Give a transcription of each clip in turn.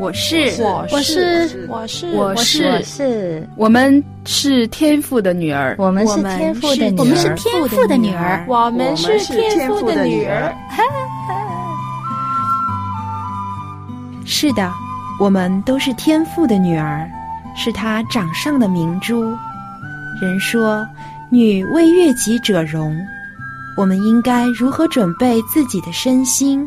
我是，我是，我是，我是，是，我们是天赋的女儿。我们是天赋的女儿。我们是天赋的女儿。我们是天赋的女儿。是的，我们都是天赋的女儿。是他掌上的明珠。人说“女为悦己者容”，我们应该如何准备自己的身心，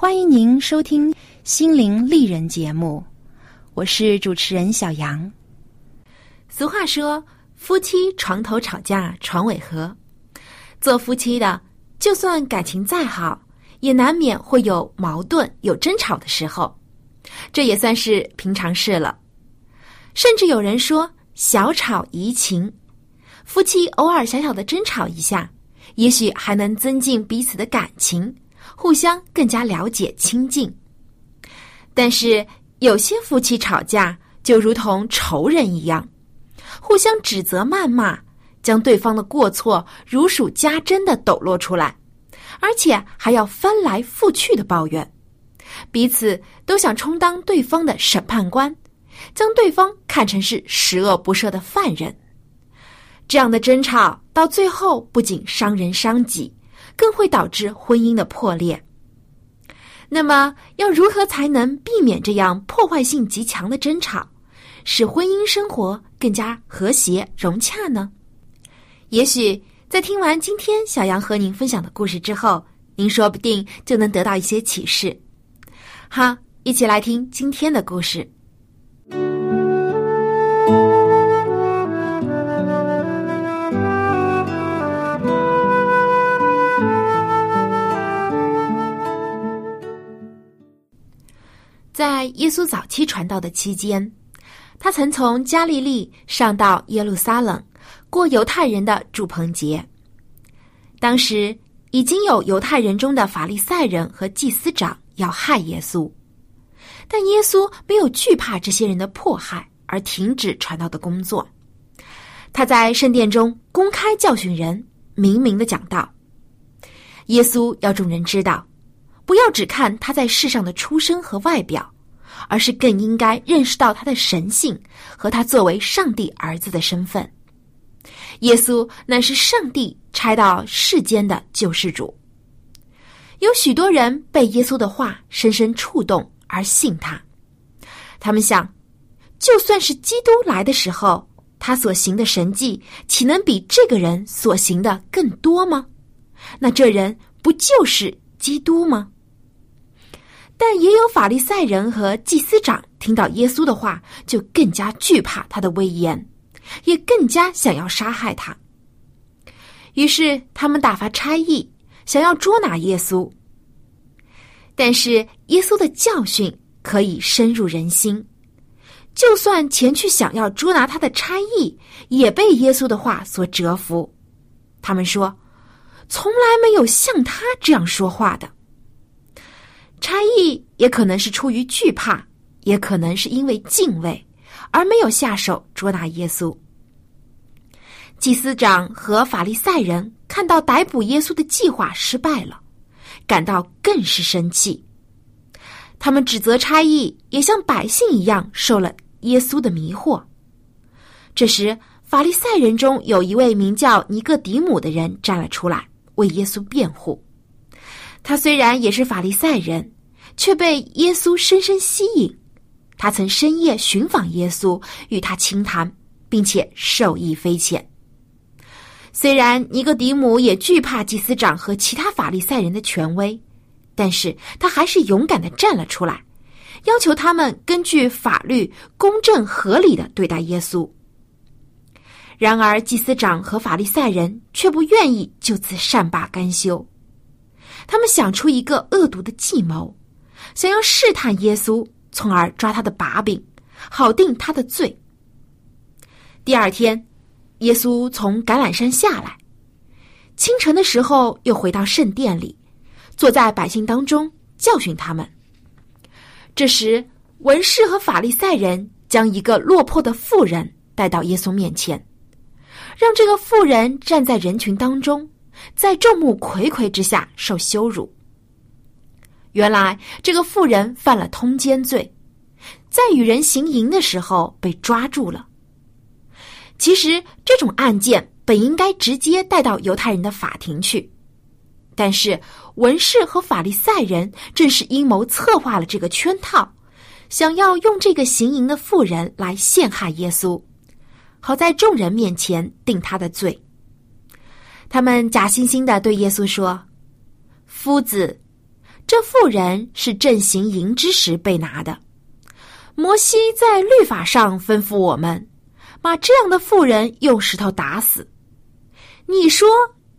欢迎您收听《心灵丽人》节目，我是主持人小杨。俗话说：“夫妻床头吵架床尾和。”做夫妻的，就算感情再好，也难免会有矛盾、有争吵的时候，这也算是平常事了。甚至有人说：“小吵怡情。”夫妻偶尔小小的争吵一下。也许还能增进彼此的感情，互相更加了解亲近。但是有些夫妻吵架就如同仇人一样，互相指责、谩骂，将对方的过错如数家珍的抖落出来，而且还要翻来覆去的抱怨，彼此都想充当对方的审判官，将对方看成是十恶不赦的犯人。这样的争吵到最后不仅伤人伤己，更会导致婚姻的破裂。那么，要如何才能避免这样破坏性极强的争吵，使婚姻生活更加和谐融洽呢？也许在听完今天小杨和您分享的故事之后，您说不定就能得到一些启示。好，一起来听今天的故事。在耶稣早期传道的期间，他曾从加利利上到耶路撒冷过犹太人的祝棚节。当时已经有犹太人中的法利赛人和祭司长要害耶稣，但耶稣没有惧怕这些人的迫害而停止传道的工作。他在圣殿中公开教训人，明明的讲道。耶稣要众人知道。不要只看他在世上的出身和外表，而是更应该认识到他的神性和他作为上帝儿子的身份。耶稣乃是上帝差到世间的救世主。有许多人被耶稣的话深深触动而信他，他们想，就算是基督来的时候，他所行的神迹，岂能比这个人所行的更多吗？那这人不就是基督吗？但也有法利赛人和祭司长听到耶稣的话，就更加惧怕他的威严，也更加想要杀害他。于是他们打发差役，想要捉拿耶稣。但是耶稣的教训可以深入人心，就算前去想要捉拿他的差役，也被耶稣的话所折服。他们说：“从来没有像他这样说话的。”差役也可能是出于惧怕，也可能是因为敬畏，而没有下手捉拿耶稣。祭司长和法利赛人看到逮捕耶稣的计划失败了，感到更是生气。他们指责差役也像百姓一样受了耶稣的迷惑。这时，法利赛人中有一位名叫尼各迪姆的人站了出来，为耶稣辩护。他虽然也是法利赛人，却被耶稣深深吸引。他曾深夜寻访耶稣，与他倾谈，并且受益匪浅。虽然尼哥底姆也惧怕祭司长和其他法利赛人的权威，但是他还是勇敢的站了出来，要求他们根据法律公正合理的对待耶稣。然而，祭司长和法利赛人却不愿意就此善罢甘休，他们想出一个恶毒的计谋，想要试探耶稣，从而抓他的把柄，好定他的罪。第二天。耶稣从橄榄山下来，清晨的时候又回到圣殿里，坐在百姓当中教训他们。这时，文士和法利赛人将一个落魄的妇人带到耶稣面前，让这个妇人站在人群当中，在众目睽睽之下受羞辱。原来，这个妇人犯了通奸罪，在与人行淫的时候被抓住了。其实这种案件本应该直接带到犹太人的法庭去，但是文士和法利赛人正是阴谋策划了这个圈套，想要用这个行淫的妇人来陷害耶稣，好在众人面前定他的罪。他们假惺惺的对耶稣说：“夫子，这妇人是正行淫之时被拿的。摩西在律法上吩咐我们。”把这样的妇人用石头打死，你说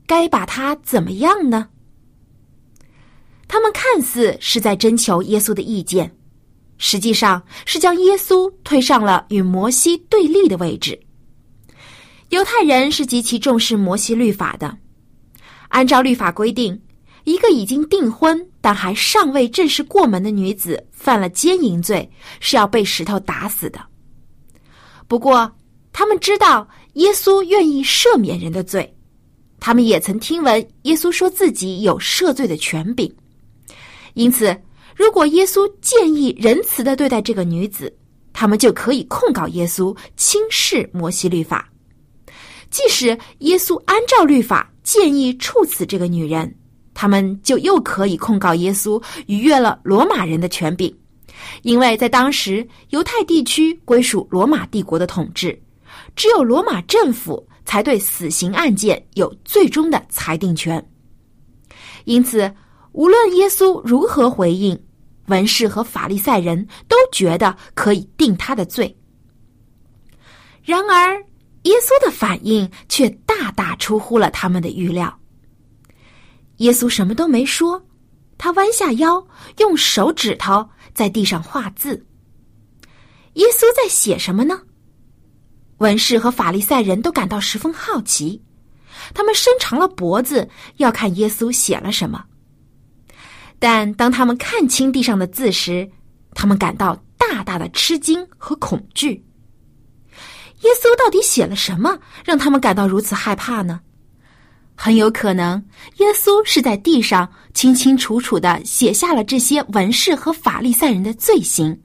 该把他怎么样呢？他们看似是在征求耶稣的意见，实际上是将耶稣推上了与摩西对立的位置。犹太人是极其重视摩西律法的，按照律法规定，一个已经订婚但还尚未正式过门的女子犯了奸淫罪，是要被石头打死的。不过，他们知道耶稣愿意赦免人的罪，他们也曾听闻耶稣说自己有赦罪的权柄，因此，如果耶稣建议仁慈的对待这个女子，他们就可以控告耶稣轻视摩西律法；即使耶稣按照律法建议处死这个女人，他们就又可以控告耶稣逾越了罗马人的权柄，因为在当时犹太地区归属罗马帝国的统治。只有罗马政府才对死刑案件有最终的裁定权。因此，无论耶稣如何回应，文士和法利赛人都觉得可以定他的罪。然而，耶稣的反应却大大出乎了他们的预料。耶稣什么都没说，他弯下腰，用手指头在地上画字。耶稣在写什么呢？文士和法利赛人都感到十分好奇，他们伸长了脖子要看耶稣写了什么。但当他们看清地上的字时，他们感到大大的吃惊和恐惧。耶稣到底写了什么，让他们感到如此害怕呢？很有可能，耶稣是在地上清清楚楚的写下了这些文士和法利赛人的罪行。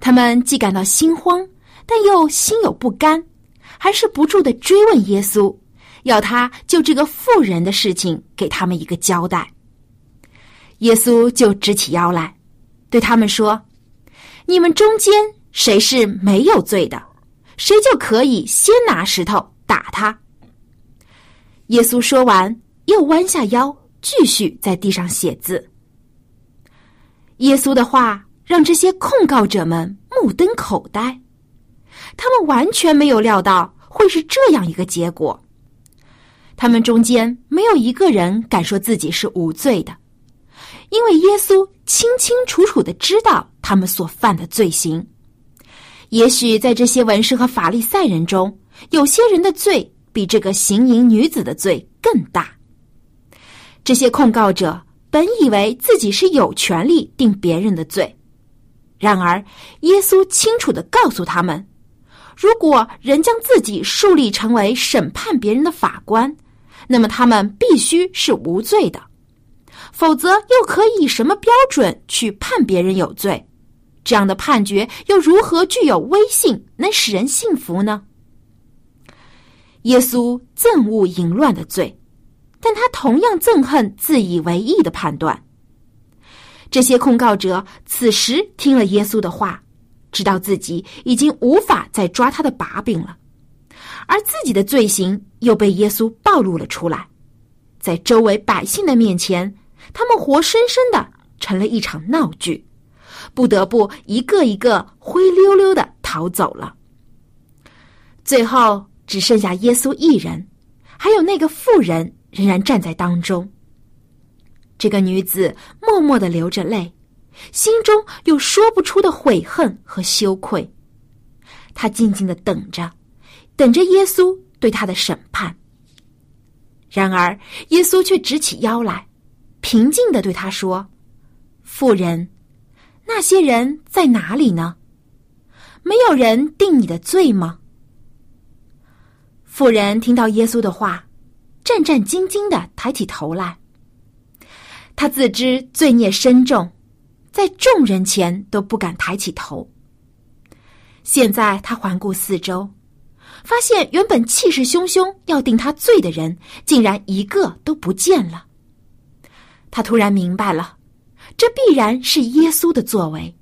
他们既感到心慌。但又心有不甘，还是不住的追问耶稣，要他就这个妇人的事情给他们一个交代。耶稣就直起腰来，对他们说：“你们中间谁是没有罪的，谁就可以先拿石头打他。”耶稣说完，又弯下腰，继续在地上写字。耶稣的话让这些控告者们目瞪口呆。他们完全没有料到会是这样一个结果。他们中间没有一个人敢说自己是无罪的，因为耶稣清清楚楚的知道他们所犯的罪行。也许在这些文士和法利赛人中，有些人的罪比这个行淫女子的罪更大。这些控告者本以为自己是有权利定别人的罪，然而耶稣清楚的告诉他们。如果人将自己树立成为审判别人的法官，那么他们必须是无罪的，否则又可以以什么标准去判别人有罪？这样的判决又如何具有威信，能使人信服呢？耶稣憎恶淫乱的罪，但他同样憎恨自以为意的判断。这些控告者此时听了耶稣的话。知道自己已经无法再抓他的把柄了，而自己的罪行又被耶稣暴露了出来，在周围百姓的面前，他们活生生的成了一场闹剧，不得不一个一个灰溜溜的逃走了。最后只剩下耶稣一人，还有那个妇人仍然站在当中。这个女子默默的流着泪，心中有说不出的悔恨和羞愧。她静静的等着，等着耶稣对她的审判。然而，耶稣却直起腰来，平静的对她说：“妇人，那些人在哪里呢？没有人定你的罪吗？”妇人听到耶稣的话，战战兢兢的抬起头来。他自知罪孽深重，在众人前都不敢抬起头。现在他环顾四周，发现原本气势汹汹要定他罪的人，竟然一个都不见了。他突然明白了，这必然是耶稣的作为。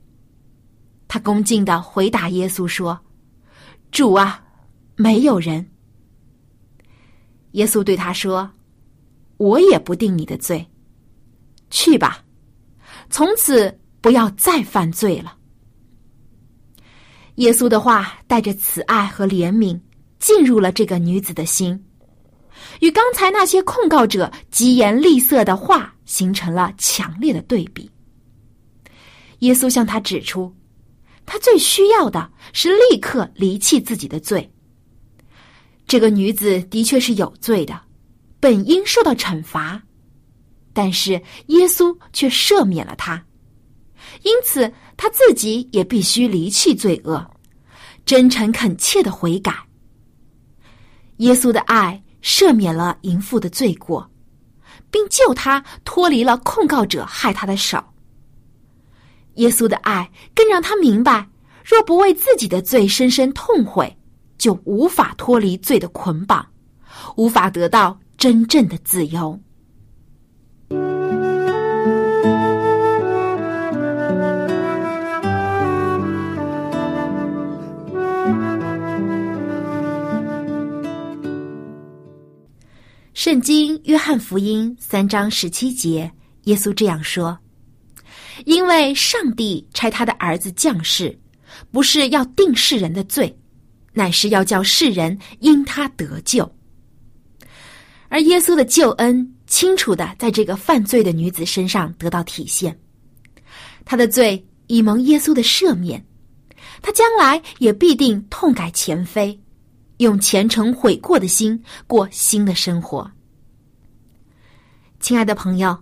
他恭敬的回答耶稣说：“主啊，没有人。”耶稣对他说：“我也不定你的罪，去吧，从此不要再犯罪了。”耶稣的话带着慈爱和怜悯进入了这个女子的心，与刚才那些控告者疾言厉色的话形成了强烈的对比。耶稣向他指出，他最需要的是立刻离弃自己的罪。这个女子的确是有罪的，本应受到惩罚，但是耶稣却赦免了她，因此她自己也必须离弃罪恶，真诚恳切的悔改。耶稣的爱赦免了淫妇的罪过，并救她脱离了控告者害她的手。耶稣的爱更让她明白，若不为自己的罪深深痛悔。就无法脱离罪的捆绑，无法得到真正的自由。圣经约翰福音三章十七节，耶稣这样说：“因为上帝差他的儿子降世，不是要定世人的罪。”乃是要叫世人因他得救，而耶稣的救恩清楚的在这个犯罪的女子身上得到体现。她的罪已蒙耶稣的赦免，她将来也必定痛改前非，用虔诚悔过的心过新的生活。亲爱的朋友，《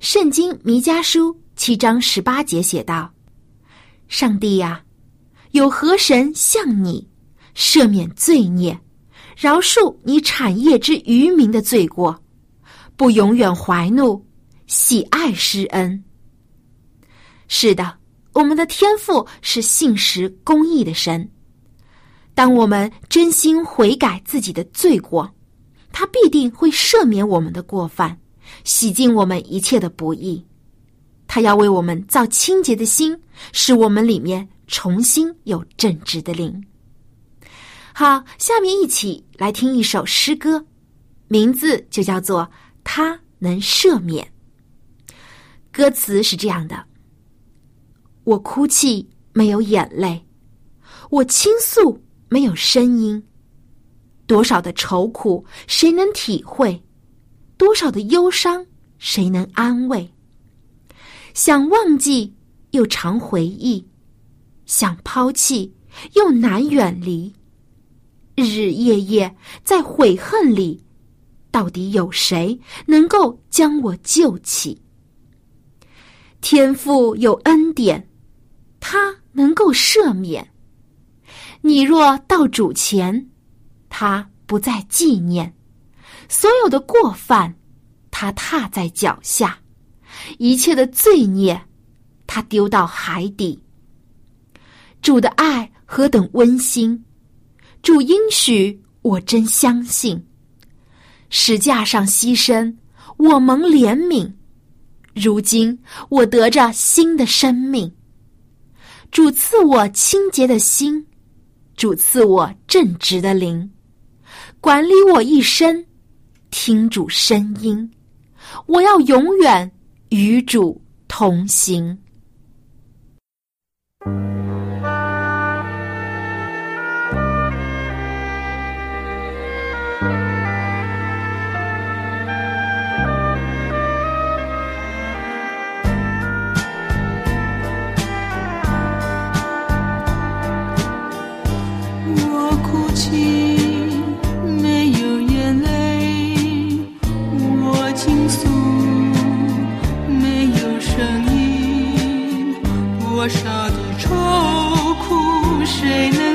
圣经弥迦书》七章十八节写道：“上帝呀，有何神像你？”赦免罪孽，饶恕你产业之渔民的罪过，不永远怀怒，喜爱施恩。是的，我们的天赋是信实公义的神。当我们真心悔改自己的罪过，他必定会赦免我们的过犯，洗净我们一切的不义。他要为我们造清洁的心，使我们里面重新有正直的灵。好，下面一起来听一首诗歌，名字就叫做《他能赦免》。歌词是这样的：我哭泣没有眼泪，我倾诉没有声音，多少的愁苦谁能体会？多少的忧伤谁能安慰？想忘记又常回忆，想抛弃又难远离。日日夜夜在悔恨里，到底有谁能够将我救起？天父有恩典，他能够赦免。你若到主前，他不再纪念所有的过犯，他踏在脚下，一切的罪孽，他丢到海底。主的爱何等温馨！主应许，我真相信。石架上牺牲，我蒙怜悯。如今我得着新的生命。主赐我清洁的心，主赐我正直的灵。管理我一生，听主声音，我要永远与主同行。谁能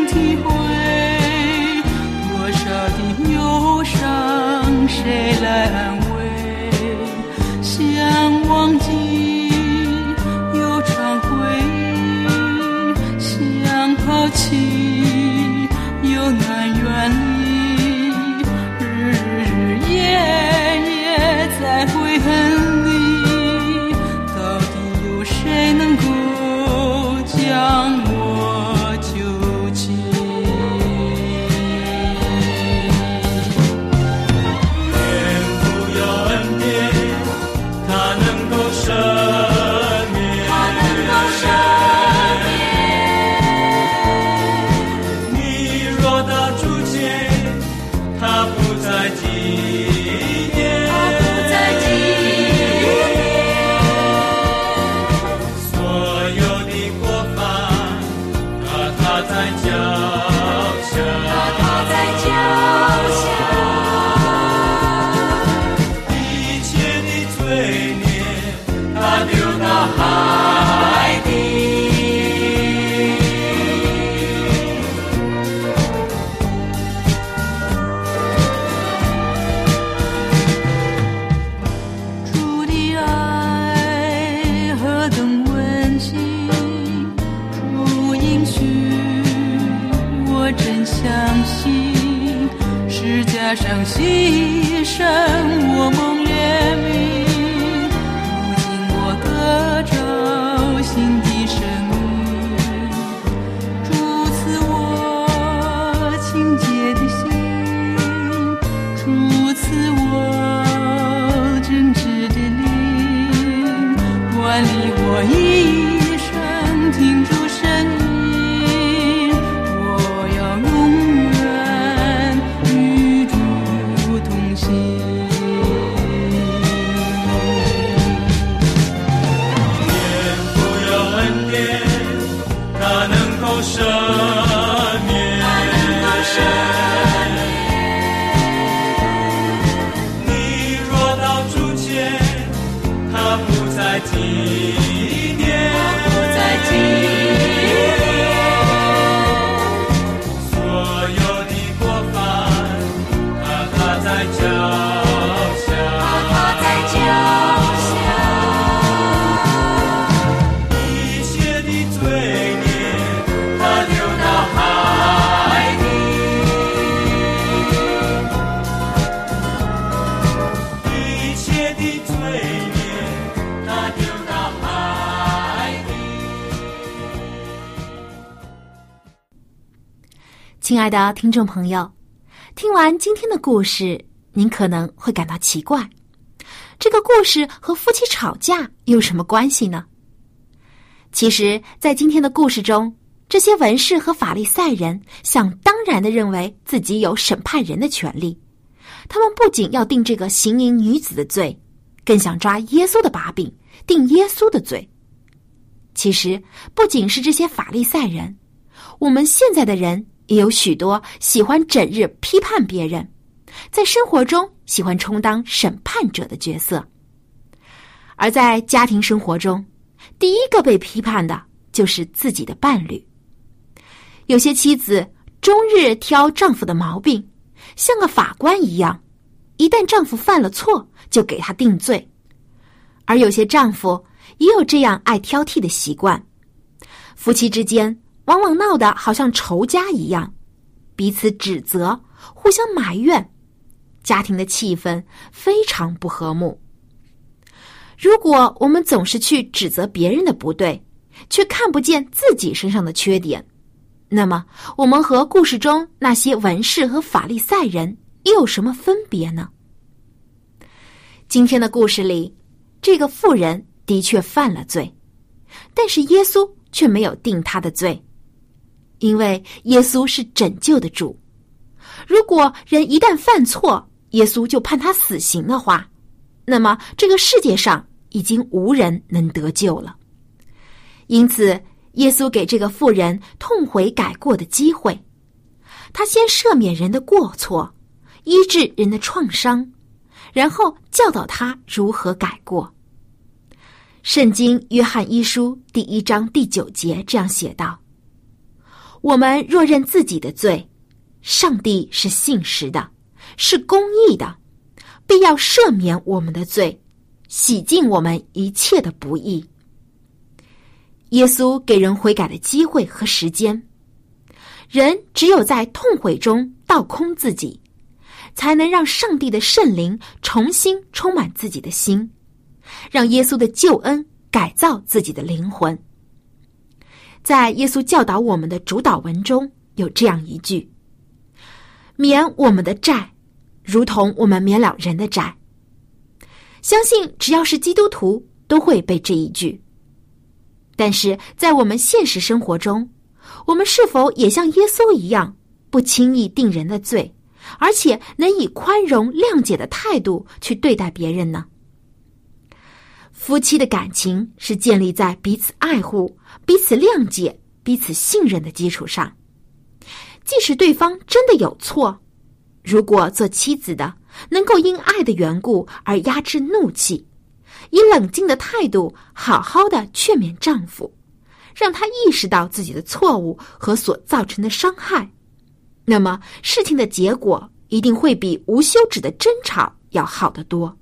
亲爱的听众朋友，听完今天的故事，您可能会感到奇怪：这个故事和夫妻吵架有什么关系呢？其实，在今天的故事中，这些文士和法利赛人想当然的认为自己有审判人的权利，他们不仅要定这个行淫女子的罪，更想抓耶稣的把柄，定耶稣的罪。其实，不仅是这些法利赛人，我们现在的人也有许多喜欢整日批判别人，在生活中喜欢充当审判者的角色。而在家庭生活中，第一个被批判的就是自己的伴侣。有些妻子终日挑丈夫的毛病，像个法官一样，一旦丈夫犯了错，就给他定罪。而有些丈夫也有这样爱挑剔的习惯，夫妻之间往往闹得好像仇家一样，彼此指责，互相埋怨，家庭的气氛非常不和睦。如果我们总是去指责别人的不对，却看不见自己身上的缺点，那么我们和故事中那些文士和法利赛人又有什么分别呢？今天的故事里，这个妇人的确犯了罪，但是耶稣却没有定他的罪，因为耶稣是拯救的主。如果人一旦犯错，耶稣就判他死刑的话，那么这个世界上已经无人能得救了。因此，耶稣给这个妇人痛悔改过的机会，他先赦免人的过错，医治人的创伤。然后教导他如何改过。圣经约翰一书第一章第九节这样写道：“我们若认自己的罪，上帝是信实的，是公义的，必要赦免我们的罪，洗净我们一切的不义。”耶稣给人悔改的机会和时间，人只有在痛悔中倒空自己。才能让上帝的圣灵重新充满自己的心，让耶稣的救恩改造自己的灵魂。在耶稣教导我们的主导文中有这样一句：“免我们的债，如同我们免了人的债。”相信只要是基督徒都会背这一句。但是在我们现实生活中，我们是否也像耶稣一样，不轻易定人的罪？而且能以宽容、谅解的态度去对待别人呢？夫妻的感情是建立在彼此爱护、彼此谅解、彼此信任的基础上。即使对方真的有错，如果做妻子的能够因爱的缘故而压制怒气，以冷静的态度好好的劝勉丈夫，让他意识到自己的错误和所造成的伤害。那么事情的结果一定会比无休止的争吵要好得多。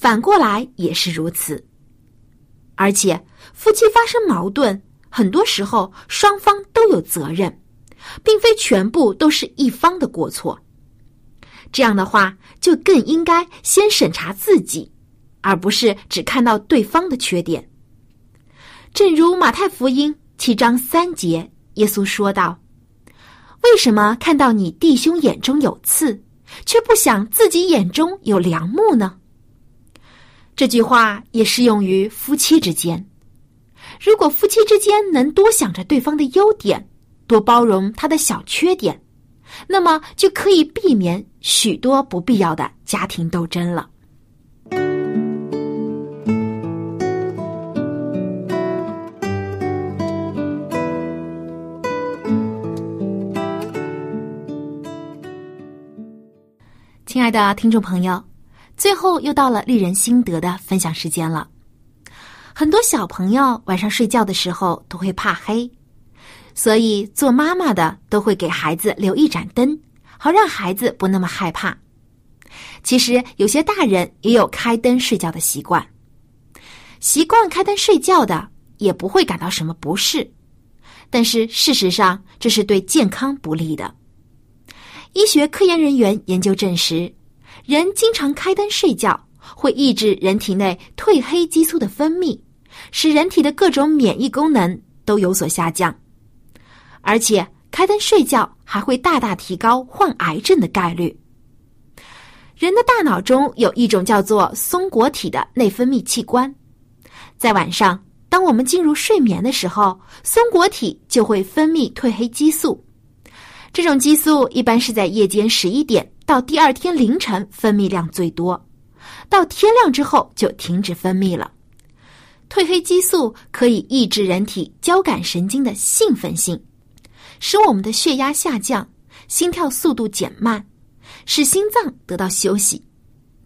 反过来也是如此。而且夫妻发生矛盾，很多时候双方都有责任，并非全部都是一方的过错。这样的话，就更应该先审查自己，而不是只看到对方的缺点。正如马太福音七章三节，耶稣说道。为什么看到你弟兄眼中有刺，却不想自己眼中有梁木呢？这句话也适用于夫妻之间。如果夫妻之间能多想着对方的优点，多包容他的小缺点，那么就可以避免许多不必要的家庭斗争了。亲爱的听众朋友，最后又到了丽人心得的分享时间了。很多小朋友晚上睡觉的时候都会怕黑，所以做妈妈的都会给孩子留一盏灯，好让孩子不那么害怕。其实有些大人也有开灯睡觉的习惯，习惯开灯睡觉的也不会感到什么不适，但是事实上这是对健康不利的。医学科研人员研究证实，人经常开灯睡觉会抑制人体内褪黑激素的分泌，使人体的各种免疫功能都有所下降。而且，开灯睡觉还会大大提高患癌症的概率。人的大脑中有一种叫做松果体的内分泌器官，在晚上，当我们进入睡眠的时候，松果体就会分泌褪黑激素。这种激素一般是在夜间十一点到第二天凌晨分泌量最多，到天亮之后就停止分泌了。褪黑激素可以抑制人体交感神经的兴奋性，使我们的血压下降，心跳速度减慢，使心脏得到休息，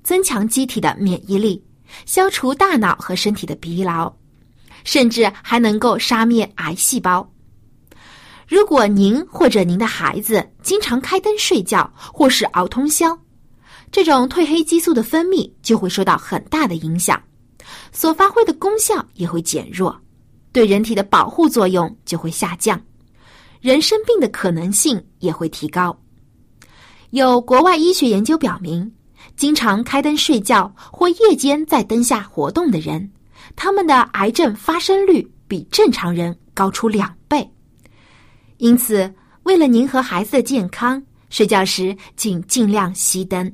增强机体的免疫力，消除大脑和身体的疲劳，甚至还能够杀灭癌细胞。如果您或者您的孩子经常开灯睡觉，或是熬通宵，这种褪黑激素的分泌就会受到很大的影响，所发挥的功效也会减弱，对人体的保护作用就会下降，人生病的可能性也会提高。有国外医学研究表明，经常开灯睡觉或夜间在灯下活动的人，他们的癌症发生率比正常人高出两。因此，为了您和孩子的健康，睡觉时请尽量熄灯。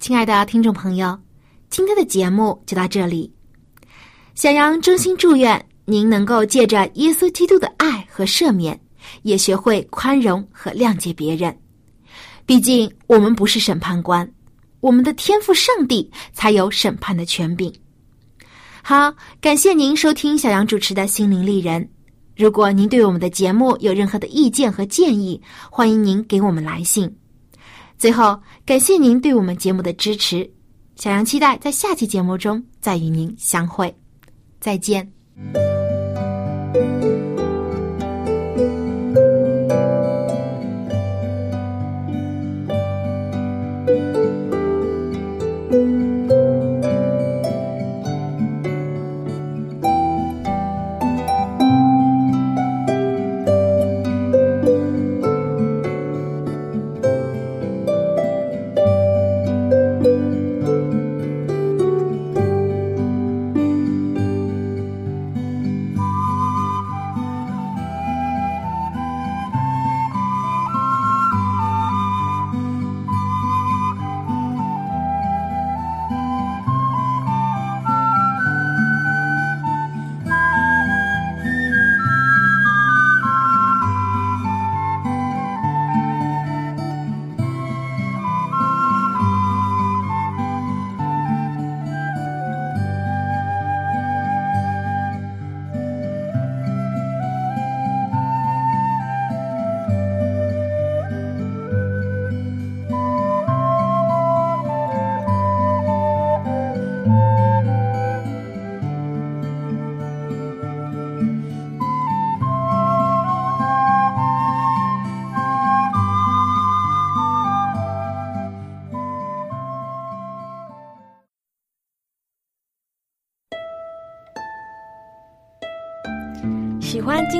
亲爱的听众朋友，今天的节目就到这里。小杨衷心祝愿您能够借着耶稣基督的爱和赦免，也学会宽容和谅解别人。毕竟我们不是审判官，我们的天赋上帝才有审判的权柄。好，感谢您收听小杨主持的《心灵丽人》。如果您对我们的节目有任何的意见和建议，欢迎您给我们来信。最后，感谢您对我们节目的支持，小杨期待在下期节目中再与您相会，再见。